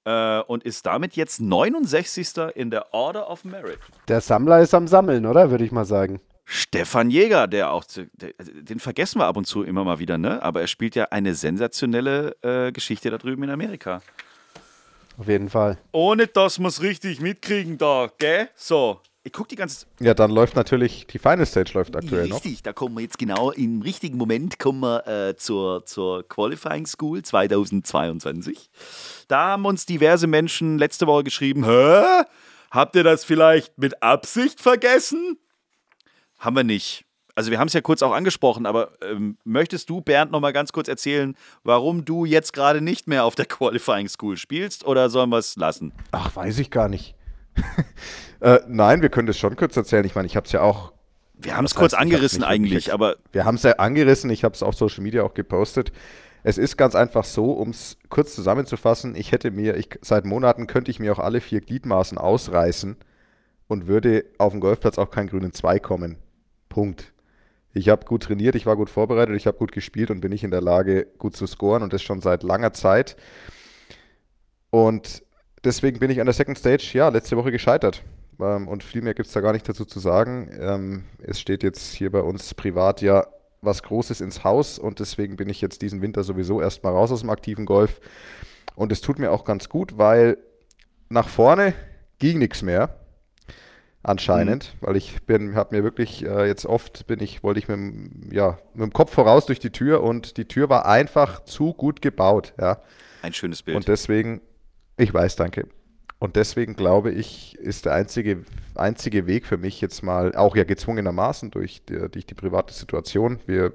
Äh, und ist damit jetzt 69. in der Order of Merit. Der Sammler ist am Sammeln, oder? Würde ich mal sagen. Stefan Jäger, der auch, der, also den vergessen wir ab und zu immer mal wieder, ne? Aber er spielt ja eine sensationelle äh, Geschichte da drüben in Amerika. Auf jeden Fall. Ohne dass wir es richtig mitkriegen da, gell? So, ich guck die ganze Ja, dann läuft natürlich, die Final Stage läuft aktuell noch. Richtig, da kommen wir jetzt genau im richtigen Moment kommen wir äh, zur, zur Qualifying School 2022. Da haben uns diverse Menschen letzte Woche geschrieben, hä? Habt ihr das vielleicht mit Absicht vergessen? Haben wir nicht. Also wir haben es ja kurz auch angesprochen, aber ähm, möchtest du, Bernd, noch mal ganz kurz erzählen, warum du jetzt gerade nicht mehr auf der [LAUGHS] Qualifying School spielst oder sollen wir es lassen? Ach, weiß ich gar nicht. [LAUGHS] äh, nein, wir können das schon kurz erzählen. Ich meine, ich habe es ja auch Wir haben es kurz heißt, angerissen eigentlich, aber Wir haben es ja angerissen, ich habe es auf Social Media auch gepostet. Es ist ganz einfach so, um es kurz zusammenzufassen, ich hätte mir, ich, seit Monaten könnte ich mir auch alle vier Gliedmaßen ausreißen und würde auf dem Golfplatz auch keinen grünen 2 kommen. Punkt. Ich habe gut trainiert, ich war gut vorbereitet, ich habe gut gespielt und bin nicht in der Lage, gut zu scoren und das schon seit langer Zeit. Und deswegen bin ich an der Second Stage, ja, letzte Woche gescheitert. Ähm, und viel mehr gibt es da gar nicht dazu zu sagen. Ähm, es steht jetzt hier bei uns privat ja was Großes ins Haus und deswegen bin ich jetzt diesen Winter sowieso erstmal raus aus dem aktiven Golf. Und es tut mir auch ganz gut, weil nach vorne ging nichts mehr. Anscheinend, weil ich bin, habe mir wirklich äh, jetzt oft bin ich, wollte ich mit, dem- ja, mit dem Kopf voraus durch die Tür und die Tür war einfach zu gut gebaut, ja. ein schönes Bild. Und deswegen, ich weiß, danke. Und deswegen glaube ich, ist der einzige, einzige Weg für mich jetzt mal, auch ja gezwungenermaßen durch die, durch die private Situation. Wir,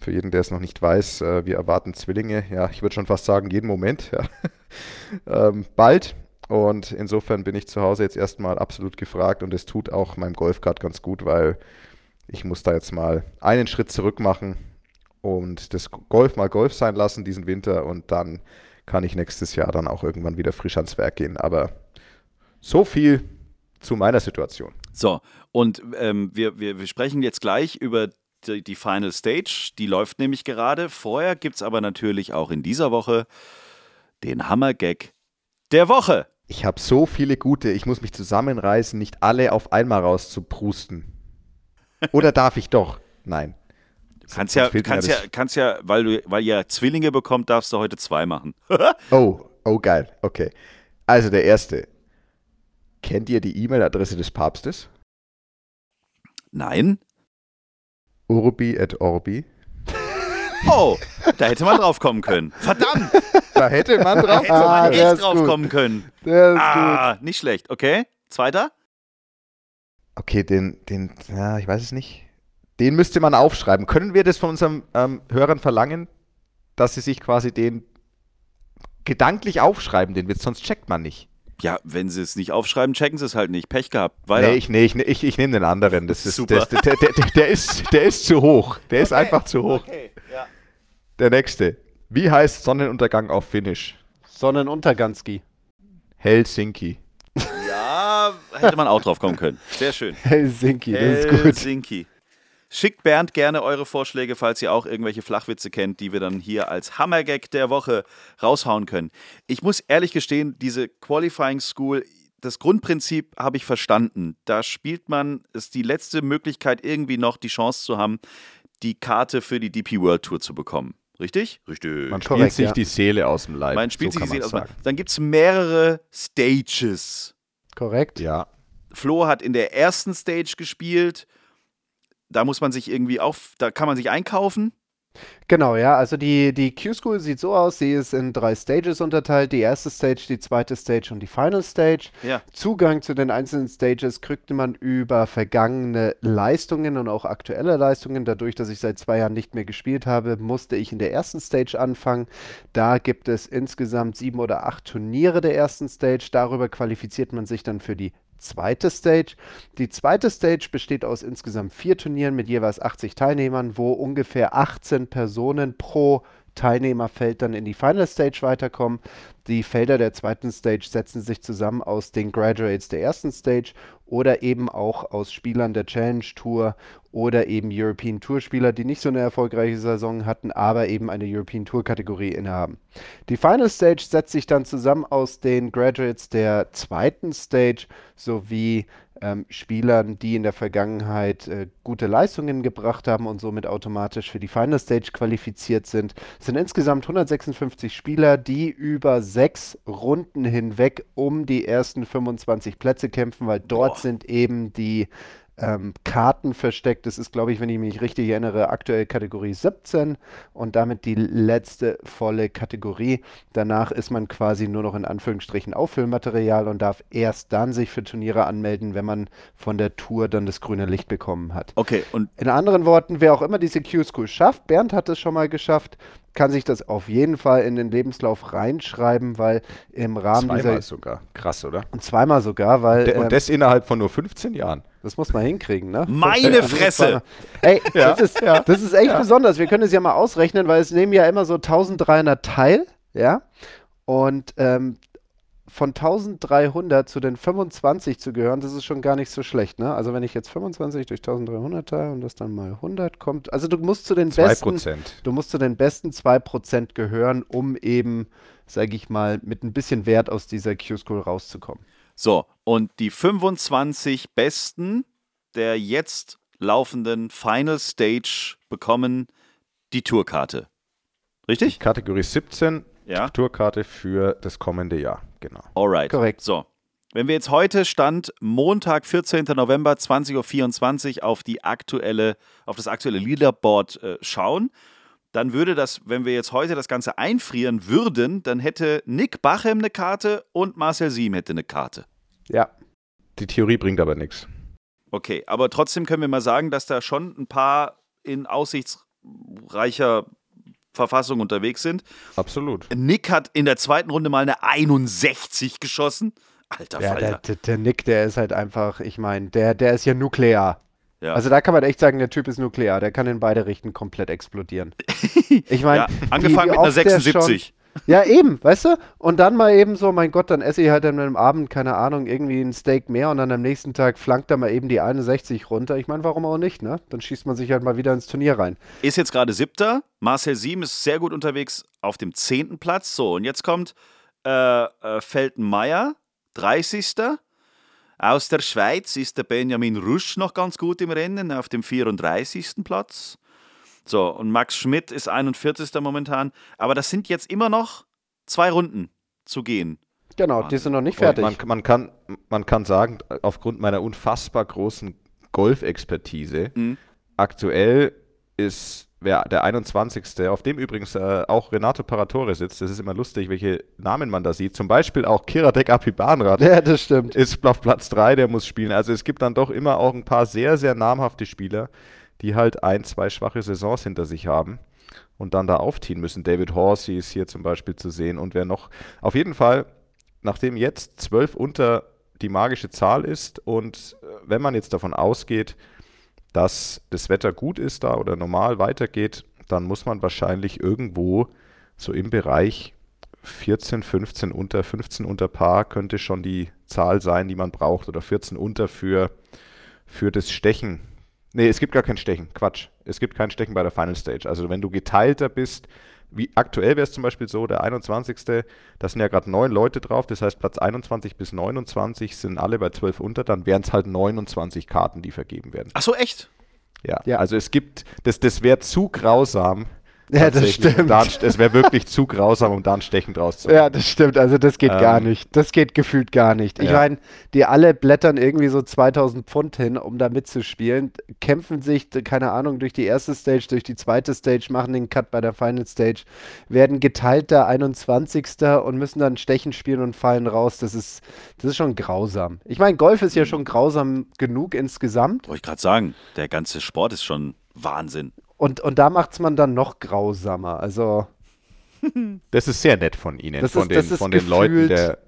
für jeden, der es noch nicht weiß, äh, wir erwarten Zwillinge, ja, ich würde schon fast sagen, jeden Moment, [LAUGHS] ja. ähm, bald. Und insofern bin ich zu Hause jetzt erstmal absolut gefragt und es tut auch meinem Golf gerade ganz gut, weil ich muss da jetzt mal einen Schritt zurück machen und das Golf mal Golf sein lassen diesen Winter und dann kann ich nächstes Jahr dann auch irgendwann wieder frisch ans Werk gehen. Aber so viel zu meiner Situation. So, und ähm, wir, wir, wir sprechen jetzt gleich über die, die Final Stage. Die läuft nämlich gerade. Vorher gibt es aber natürlich auch in dieser Woche den Hammer-Gag der Woche. Ich habe so viele gute, ich muss mich zusammenreißen, nicht alle auf einmal rauszuprusten. Oder [LAUGHS] darf ich doch? Nein. Du kannst ja, kannst ja, kannst ja, weil du, weil ihr Zwillinge bekommt, darfst du heute zwei machen. [LAUGHS] Oh, oh geil, okay. Also der erste. Kennt ihr die E-Mail-Adresse des Papstes? Nein? Urbi et Orbi. Oh, da hätte man drauf kommen können. Verdammt, [LAUGHS] Da hätte man da drauf. hätte man Ah, echt drauf gut. kommen können. Ah, nicht schlecht. Okay, zweiter? Okay, den, den, ja, ich weiß es nicht. Den müsste man aufschreiben. Können wir das von unseren ähm, Hörern verlangen, dass sie sich quasi den gedanklich aufschreiben, den Witz, sonst checkt man nicht. Ja, wenn sie es nicht aufschreiben, checken sie es halt nicht. Pech gehabt. Weiter. Nee, ich, nee, ich, ich, ich nehme den anderen. Das ist, Super. Das, der, der, der, der, ist, der ist zu hoch. Der ist einfach zu hoch. Okay, ja. Der nächste. Wie heißt Sonnenuntergang auf Finnisch? gut. Sonnenunterganski. Helsinki. Ja, hätte man auch drauf kommen können. Sehr schön. Helsinki, das ist gut. Helsinki. Schickt Bernd gerne eure Vorschläge, falls ihr auch irgendwelche Flachwitze kennt, die wir dann hier als Hammergag der Woche raushauen können. Ich muss ehrlich gestehen, diese Qualifying School, das Grundprinzip habe ich verstanden. Da spielt man, ist die letzte Möglichkeit, irgendwie noch die Chance zu haben, die Karte für die DP World Tour zu bekommen. Richtig? Richtig. Man spielt Korrekt, sich ja. die Seele aus dem Leib. Man spielt so sich die Seele aus. sagen. Dann gibt es mehrere Stages. Korrekt. Ja. Flo hat in der ersten Stage gespielt. Da muss man sich irgendwie auf, da kann man sich einkaufen. Genau, ja. Also die, die Q-School sieht so aus, sie ist in drei Stages unterteilt. Die erste Stage, die zweite Stage und die Final Stage. Ja. Zugang zu den einzelnen Stages kriegte man über vergangene Leistungen und auch aktuelle Leistungen. Dadurch, dass ich seit zwei Jahren nicht mehr gespielt habe, musste ich in der ersten Stage anfangen. Da gibt es insgesamt sieben oder acht Turniere der ersten Stage. Darüber qualifiziert man sich dann für die zweite Stage. Die zweite Stage besteht aus insgesamt vier Turnieren mit jeweils 80 Teilnehmern, wo ungefähr 18 Personen pro Teilnehmerfeld dann in die Final Stage weiterkommen. Die Felder der zweiten Stage setzen sich zusammen aus den Graduates der ersten Stage oder eben auch aus Spielern der Challenge Tour oder eben European Tour Spieler, die nicht so eine erfolgreiche Saison hatten, aber eben eine European Tour Kategorie innehaben. Die Final Stage setzt sich dann zusammen aus den Graduates der zweiten Stage sowie ähm, Spielern, die in der Vergangenheit äh, gute Leistungen gebracht haben und somit automatisch für die Final Stage qualifiziert sind. Es sind insgesamt 156 Spieler, die über sechs Runden hinweg um die ersten 25 Plätze kämpfen, weil dort Boah. sind eben die ähm, Karten versteckt. Das ist, glaube ich, wenn ich mich richtig erinnere, aktuell Kategorie 17 und damit die letzte volle Kategorie. Danach ist man quasi nur noch in Anführungsstrichen Auffüllmaterial und darf erst dann sich für Turniere anmelden, wenn man von der Tour dann das grüne Licht bekommen hat. Okay, und in anderen Worten, wer auch immer diese Q-School schafft, Bernd hat es schon mal geschafft, kann sich das auf jeden Fall in den Lebenslauf reinschreiben, weil im Rahmen zweimal dieser... sogar. Krass, oder? Und zweimal sogar, weil... Und, das ähm, innerhalb von nur 15 Jahren. Das muss man hinkriegen, ne? Meine das Fresse! Ey, [LAUGHS] ja, das, ist, ja, das ist echt ja. besonders. Wir können es ja mal ausrechnen, weil es nehmen ja immer so 1300 teil, ja? Und ähm, von 1300 zu den 25 zu gehören, das ist schon gar nicht so schlecht, ne? Also wenn ich jetzt 25 durch 1300 teile und das dann mal 100 kommt, also du musst zu den 2%. besten du musst zu den besten 2% gehören, um eben, sage ich mal, mit ein bisschen Wert aus dieser Q-School rauszukommen. So, und die 25 Besten der jetzt laufenden Final Stage bekommen die Tourkarte. Richtig? Kategorie 17, ja. Tourkarte für das kommende Jahr, genau. Alright. Korrekt. So. Wenn wir jetzt heute Stand Montag, 14. November, 20.24 Uhr auf die aktuelle, auf das aktuelle Leaderboard äh, schauen, dann würde das, wenn wir jetzt heute das Ganze einfrieren würden, dann hätte Nick Bachem eine Karte und Marcel Siem hätte eine Karte. Ja. Die Theorie bringt aber nichts. Okay, aber trotzdem können wir mal sagen, dass da schon ein paar in aussichtsreicher Verfassung unterwegs sind. Absolut. Nick hat in der zweiten Runde mal eine 61 geschossen. Alter ja, Falter. Der, der, Nick, der ist halt einfach, ich meine, der, der ist ja nuklear. Ja. Also da kann man echt sagen, der Typ ist nuklear. Der kann in beide Richtungen komplett explodieren. [LAUGHS] Ich meine, ja, angefangen wie, wie mit einer 76. Ja, eben, weißt du? Und dann mal eben so, mein Gott, dann esse ich halt an einem Abend, keine Ahnung, irgendwie ein Steak mehr und dann am nächsten Tag flankt er mal eben die 61 runter. Ich meine, warum auch nicht, ne? Dann schießt man sich halt mal wieder ins Turnier rein. Ist jetzt gerade siebter. Marcel Siem ist sehr gut unterwegs auf dem zehnten Platz. So, und jetzt kommt äh, äh, Feltenmeier, 30. Aus der Schweiz ist der Benjamin Rusch noch ganz gut im Rennen auf dem 34. Platz. So, und Max Schmidt ist 41. momentan. Aber das sind jetzt immer noch zwei Runden zu gehen. Genau, die sind noch nicht fertig. Man, man, kann, man kann sagen, aufgrund meiner unfassbar großen Golfexpertise, mhm. aktuell ist wer der 21. auf dem übrigens äh, auch Renato Paratore sitzt. Das ist immer lustig, welche Namen man da sieht. Zum Beispiel auch Kiradek Apibanrad. Ja, das stimmt. Ist auf Platz 3, der muss spielen. Also es gibt dann doch immer auch ein paar sehr, sehr namhafte Spieler, die halt ein, zwei schwache Saisons hinter sich haben und dann da aufziehen müssen. David Horsey ist hier zum Beispiel zu sehen und wer noch. Auf jeden Fall, nachdem jetzt zwölf unter die magische Zahl ist und äh, wenn man jetzt davon ausgeht, dass das Wetter gut ist da oder normal weitergeht, dann muss man wahrscheinlich irgendwo so im Bereich 14, 15 unter, 15 unter Paar könnte schon die Zahl sein, die man braucht oder 14 unter für, für das Stechen Nee, es gibt gar kein Stechen. Quatsch. Es gibt kein Stechen bei der Final Stage. Also wenn du geteilter bist, wie aktuell wäre es zum Beispiel so, der 21. Da sind ja gerade neun Leute drauf, das heißt Platz 21 bis 29 sind alle bei 12 unter, dann wären es halt 29 Karten, die vergeben werden. Ach so, echt? Ja, ja. also es gibt, das, das wäre zu grausam, ja, das stimmt. es wäre wirklich zu grausam, um da ein Stechen draus zu machen. Ja, das stimmt. Also das geht ähm, gar nicht. Das geht gefühlt gar nicht. Ich ja. meine, die alle blättern irgendwie so 2000 Pfund hin, um da mitzuspielen, kämpfen sich, keine Ahnung, durch die erste Stage, durch die zweite Stage, machen den Cut bei der Final Stage, werden geteilter 21. und müssen dann Stechen spielen und fallen raus. Das ist, das ist schon grausam. Ich meine, Golf ist ja schon grausam genug insgesamt. Wollte ich gerade sagen, der ganze Sport ist schon Wahnsinn. Und, und da macht es man dann noch grausamer. Also. Das ist sehr nett von Ihnen, von, ist, den, von den Leuten, der,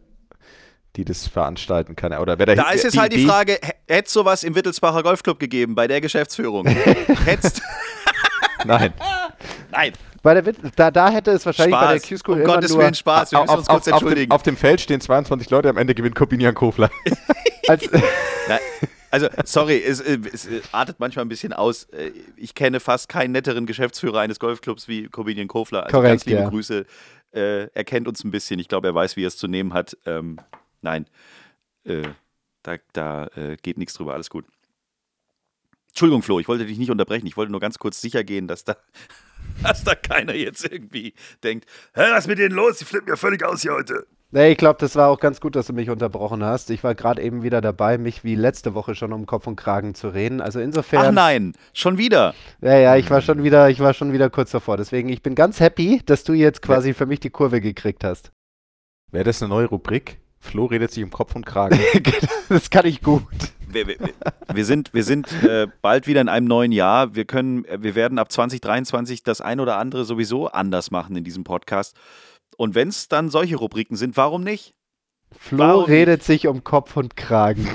die das veranstalten kann. Oder wer da, ist jetzt halt die Frage, hätte es sowas im Wittelsbacher Golfclub gegeben bei der Geschäftsführung? [LAUGHS] Hättest Nein. Nein. Bei der da, da hätte es wahrscheinlich bei der Spaß. Q-School Um immer Gottes nur Willen Spaß. Wir müssen uns kurz auf, entschuldigen. dem, auf dem Feld stehen 22 Leute, am Ende gewinnt Corbinian Kofler. als, [LAUGHS] Nein, also, sorry, es, äh, es äh, artet manchmal ein bisschen aus. Äh, Ich kenne fast keinen netteren Geschäftsführer eines Golfclubs wie Corbinian Kofler. Also Korrekt, ganz liebe ja. Grüße. Er kennt uns ein bisschen. Ich glaube, er weiß, wie er es zu nehmen hat. Ähm, nein, äh, da, da äh, geht nichts drüber. Alles gut. Entschuldigung, Flo, ich wollte dich nicht unterbrechen. Ich wollte nur ganz kurz sicher gehen, dass da, [LAUGHS] dass da keiner jetzt irgendwie denkt: Hä, was ist mit denen los? Die flippen ja völlig aus hier heute. Nee, ich glaube, das war auch ganz gut, dass du mich unterbrochen hast. Ich war gerade eben wieder dabei, mich wie letzte Woche schon um Kopf und Kragen zu reden. Also insofern. Ach nein, schon wieder. Ja, ja, ich war schon wieder, ich war schon wieder kurz davor. Deswegen, ich bin ganz happy, dass du jetzt quasi für mich die Kurve gekriegt hast. Wäre das eine neue Rubrik? Flo redet sich um Kopf und Kragen. [LAUGHS] das kann ich gut. wir, wir, wir sind, wir sind äh, bald wieder in einem neuen Jahr. Wir können, äh, wir werden ab 2023 das ein oder andere sowieso anders machen in diesem Podcast. Und wenn es dann solche Rubriken sind, warum nicht? Flo Warum redet sich um Kopf und Kragen.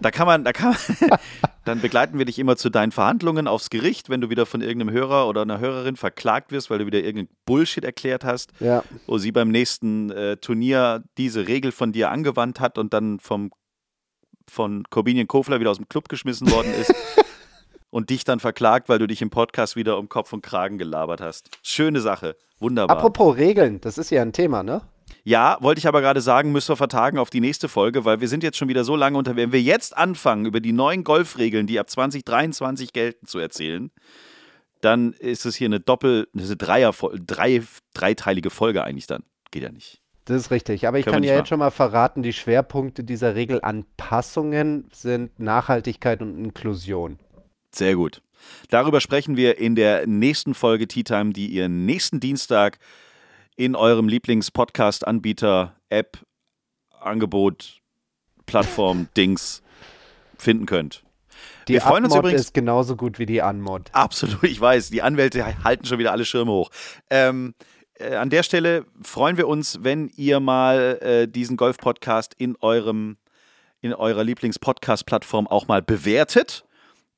Da kann man, da kann man, [LAUGHS] dann begleiten wir dich immer zu deinen Verhandlungen aufs Gericht, wenn du wieder von irgendeinem Hörer oder einer Hörerin verklagt wirst, weil du wieder irgendeinen Bullshit erklärt hast, Ja. wo sie beim nächsten äh, Turnier diese Regel von dir angewandt hat und dann vom von Corbinian Kofler wieder aus dem Club geschmissen worden ist [LAUGHS] und dich dann verklagt, weil du dich im Podcast wieder um Kopf und Kragen gelabert hast. Schöne Sache. Wunderbar. Apropos Regeln, das ist ja ein Thema, ne? Ja, wollte ich aber gerade sagen, müssen wir vertagen auf die nächste Folge, weil wir sind jetzt schon wieder so lange unter. Wenn wir jetzt anfangen, über die neuen Golfregeln, die ab 2023 gelten, zu erzählen, dann ist es hier eine Doppel-, eine Dreier, drei, dreiteilige Folge eigentlich dann. Geht ja nicht. Das ist richtig. Aber ich Können kann ja machen. jetzt schon mal verraten, die Schwerpunkte dieser Regelanpassungen sind Nachhaltigkeit und Inklusion. Sehr gut. Darüber sprechen wir in der nächsten Folge Tea Time, die ihr nächsten Dienstag in eurem Lieblings-Podcast-Anbieter, App, Angebot, Plattform, Dings finden könnt. Die Wir freuen uns übrigens- ist genauso gut wie die Anmod. Absolut, ich weiß. Die Anwälte halten schon wieder alle Schirme hoch. Ähm, äh, an der Stelle freuen wir uns, wenn ihr mal äh, diesen Golf-Podcast in eurem in eurer Lieblings-Podcast-Plattform auch mal bewertet.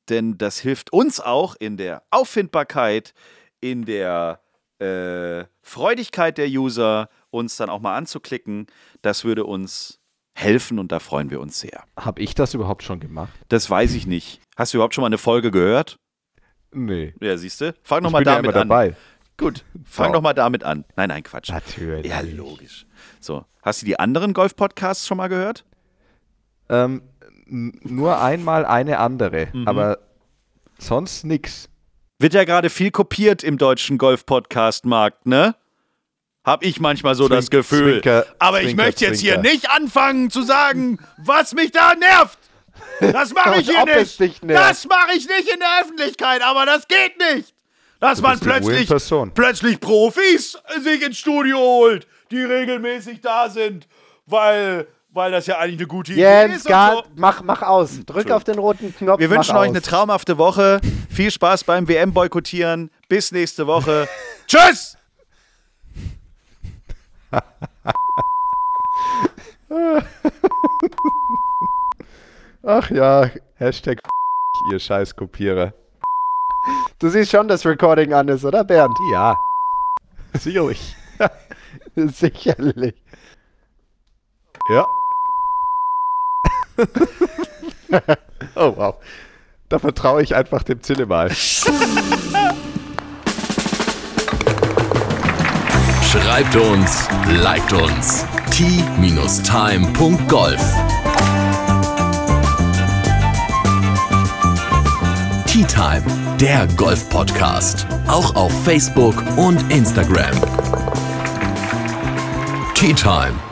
Denn das hilft uns auch in der Auffindbarkeit, in der äh, Freudigkeit der User, uns dann auch mal anzuklicken. Das würde uns helfen und da freuen wir uns sehr. Habe ich das überhaupt schon gemacht? Das weiß ich nicht. Hast du überhaupt schon mal eine Folge gehört? Nee. Ja, siehst du? Fang Ich doch mal bin ja damit immer an. dabei. Gut, fang So. doch mal damit an. Nein, nein, Quatsch. Natürlich. Ja, logisch. So, hast du die anderen Golf-Podcasts schon mal gehört? Ähm, nur einmal eine andere, Mhm. aber sonst nix. Wird ja gerade viel kopiert im deutschen Golf-Podcast-Markt, ne? Hab ich manchmal so Zwink- das Gefühl. Zwinker, Aber ich Zwinker, möchte jetzt hier Zwinker. nicht anfangen zu sagen, was mich da nervt. Das mache [LAUGHS] ich hier nicht. Das mache ich nicht in der Öffentlichkeit, aber das geht nicht. Dass man plötzlich, plötzlich Profis sich ins Studio holt, die regelmäßig da sind, weil, weil das ja eigentlich eine gute Idee Jens, ist. gar, so. mach, mach aus. Drück auf den roten Knopf. Wir wünschen euch aus. eine traumhafte Woche. Viel Spaß beim WM-Boykottieren. Bis nächste Woche. [LAUGHS] Tschüss! Ach ja, Hashtag [LAUGHS] ihr scheiß Kopierer. Du siehst schon, dass Recording an ist, oder Bernd? Ja, sicherlich. [LAUGHS] Sicherlich. Ja. [LAUGHS] oh wow. Da vertraue ich einfach dem Zille mal. Schreibt uns, liked uns. t-time.golf Tea Time, der Golf-Podcast. Auch auf Facebook und Instagram. Tea Time.